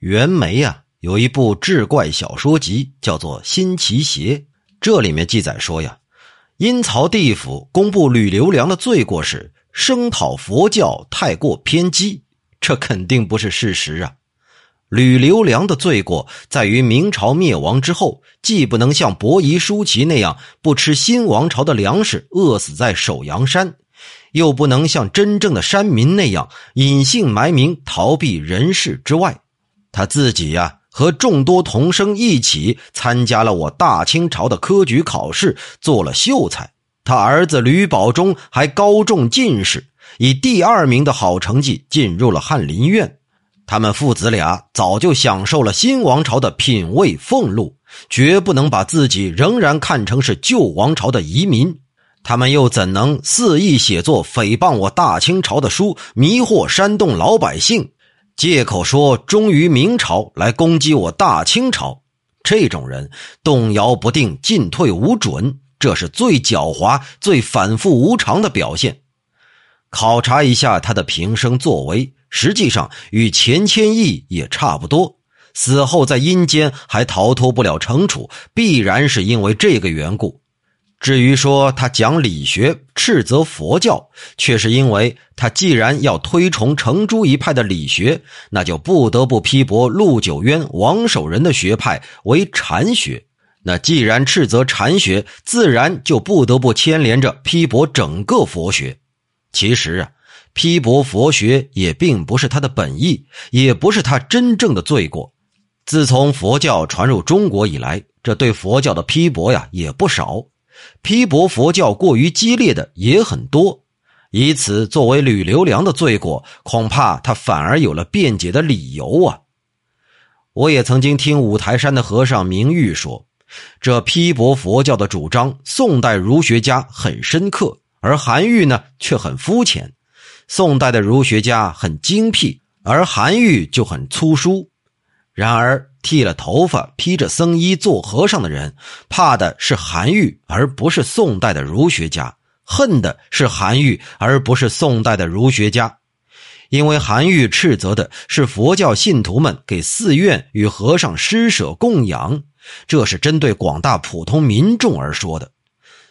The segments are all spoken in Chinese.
袁枚啊，有一部志怪小说集，叫做《新奇邪》。这里面记载说呀，阴曹地府公布吕留良的罪过是声讨佛教太过偏激，这肯定不是事实啊。吕留良的罪过在于明朝灭亡之后，既不能像伯夷叔齐那样不吃新王朝的粮食饿死在首阳山。又不能像真正的山民那样隐姓埋名逃避人世之外，他自己呀和众多同生一起参加了我大清朝的科举考试，做了秀才。他儿子吕保中还高中进士，以第二名的好成绩进入了翰林院。他们父子俩早就享受了新王朝的品位俸禄，绝不能把自己仍然看成是旧王朝的遗民。他们又怎能肆意写作诽谤我大清朝的书，迷惑煽动老百姓，借口说忠于明朝来攻击我大清朝？这种人动摇不定，进退无准，这是最狡猾、最反复无常的表现。考察一下他的平生作为，实际上与钱谦益也差不多。死后在阴间还逃脱不了惩处，必然是因为这个缘故。至于说他讲理学斥责佛教，却是因为他既然要推崇程朱一派的理学，那就不得不批驳陆九渊、王守仁的学派为禅学。那既然斥责禅学，自然就不得不牵连着批驳整个佛学。其实啊，批驳佛学也并不是他的本意，也不是他真正的罪过。自从佛教传入中国以来，这对佛教的批驳呀也不少。批驳佛教过于激烈的也很多，以此作为吕留良的罪过，恐怕他反而有了辩解的理由啊！我也曾经听五台山的和尚明玉说，这批驳佛教的主张，宋代儒学家很深刻，而韩愈呢却很肤浅。宋代的儒学家很精辟，而韩愈就很粗疏。然而。剃了头发、披着僧衣做和尚的人，怕的是韩愈，而不是宋代的儒学家；恨的是韩愈，而不是宋代的儒学家。因为韩愈斥责的是佛教信徒们给寺院与和尚施舍供养，这是针对广大普通民众而说的。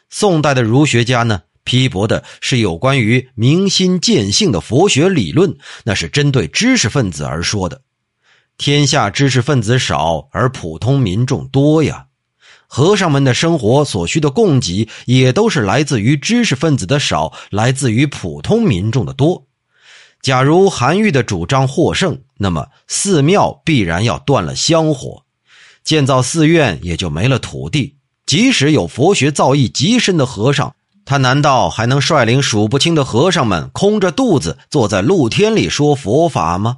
宋代的儒学家呢，批驳的是有关于明心见性的佛学理论，那是针对知识分子而说的。天下知识分子少，而普通民众多呀。和尚们的生活所需的供给，也都是来自于知识分子的少，来自于普通民众的多。假如韩愈的主张获胜，那么寺庙必然要断了香火，建造寺院也就没了土地。即使有佛学造诣极深的和尚，他难道还能率领数不清的和尚们空着肚子坐在露天里说佛法吗？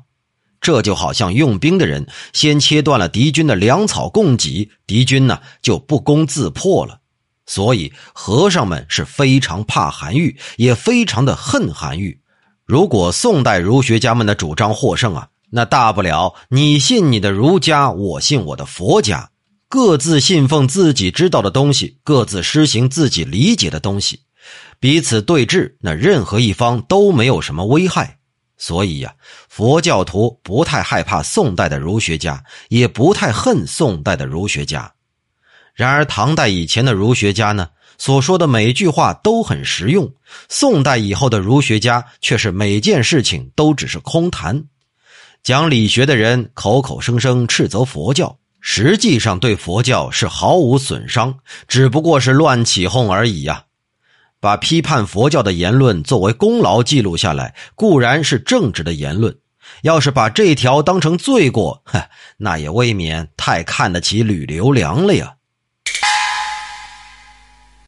这就好像用兵的人先切断了敌军的粮草供给，敌军呢就不攻自破了。所以和尚们是非常怕韩愈，也非常的恨韩愈。如果宋代儒学家们的主张获胜啊，那大不了你信你的儒家，我信我的佛家，各自信奉自己知道的东西，各自施行自己理解的东西，彼此对峙，那任何一方都没有什么危害。所以呀，佛教徒不太害怕宋代的儒学家，也不太恨宋代的儒学家。然而，唐代以前的儒学家呢，所说的每句话都很实用；宋代以后的儒学家却是每件事情都只是空谈。讲理学的人口口声声斥责佛教，实际上对佛教是毫无损伤，只不过是乱起哄而已呀。把批判佛教的言论作为功劳记录下来，固然是正直的言论；要是把这条当成罪过，那也未免太看得起吕留良了呀。